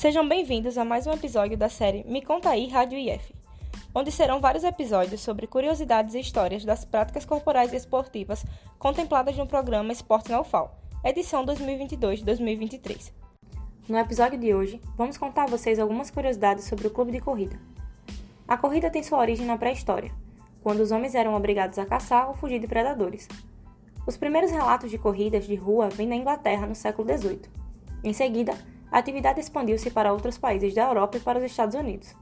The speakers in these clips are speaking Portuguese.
Sejam bem-vindos a mais um episódio da série Me Conta Aí Rádio IF, onde serão vários episódios sobre curiosidades e histórias das práticas corporais e esportivas contempladas no programa Esporte na UFAL, edição 2022-2023. No episódio de hoje, vamos contar a vocês algumas curiosidades sobre o clube de corrida. A corrida tem sua origem na pré-história, quando os homens eram obrigados a caçar ou fugir de predadores. Os primeiros relatos de corridas de rua vêm da Inglaterra no século XVIII. Em seguida, a atividade expandiu-se para outros países da Europa e para os Estados Unidos.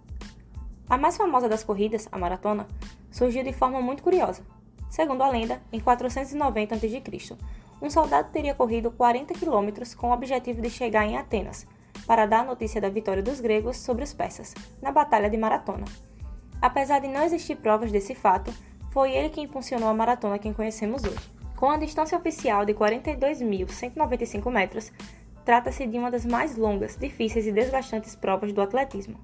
A mais famosa das corridas, a maratona, surgiu de forma muito curiosa. Segundo a lenda, em 490 a.C., um soldado teria corrido 40 quilômetros com o objetivo de chegar em Atenas, para dar a notícia da vitória dos gregos sobre os persas, na Batalha de Maratona. Apesar de não existir provas desse fato, foi ele que impulsionou a maratona que conhecemos hoje. Com a distância oficial de 42.195 metros, trata-se de uma das mais longas, difíceis e desgastantes provas do atletismo.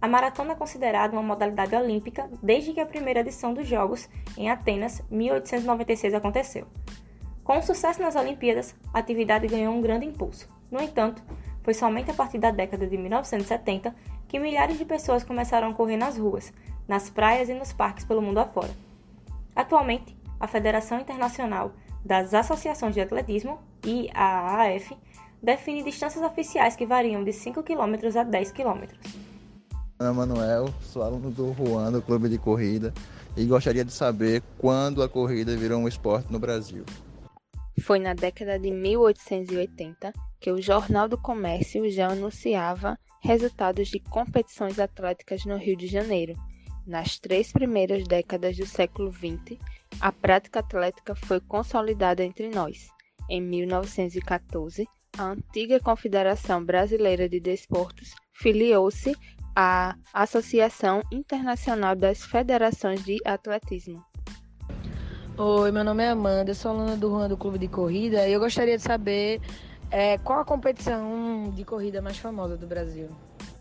A maratona é considerada uma modalidade olímpica desde que a primeira edição dos Jogos, em Atenas, 1896, aconteceu. Com o sucesso nas Olimpíadas, a atividade ganhou um grande impulso. No entanto, foi somente a partir da década de 1970 que milhares de pessoas começaram a correr nas ruas, nas praias e nos parques pelo mundo afora. Atualmente, a Federação Internacional das Associações de Atletismo, IAAF, define distâncias oficiais que variam de 5 km a 10 km. Ana Manuel, sou aluno do Juan, do Clube de Corrida, e gostaria de saber quando a corrida virou um esporte no Brasil. Foi na década de 1880 que o Jornal do Comércio já anunciava resultados de competições atléticas no Rio de Janeiro. Nas três primeiras décadas do século XX, a prática atlética foi consolidada entre nós. Em 1914, a antiga Confederação Brasileira de Desportos filiou-se à Associação Internacional das Federações de Atletismo. Oi, meu nome é Amanda, sou aluna do Juan do Clube de Corrida e eu gostaria de saber é, qual a competição de corrida mais famosa do Brasil?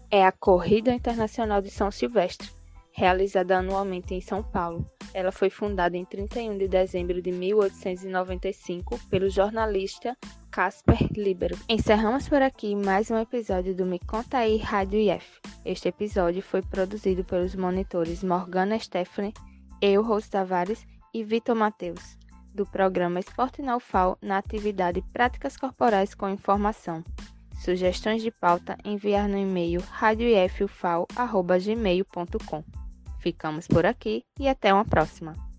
É a Corrida Internacional de São Silvestre, realizada anualmente em São Paulo. Ela foi fundada em 31 de dezembro de 1895 pelo jornalista Casper Libero. Encerramos por aqui mais um episódio do Me Conta aí Rádio IF. Este episódio foi produzido pelos monitores Morgana Stephanie, eu, Rose Tavares e Vitor Mateus do programa Esporte na UFAL na atividade Práticas Corporais com Informação. Sugestões de pauta enviar no e-mail radioifufal.gmail.com. Ficamos por aqui e até uma próxima.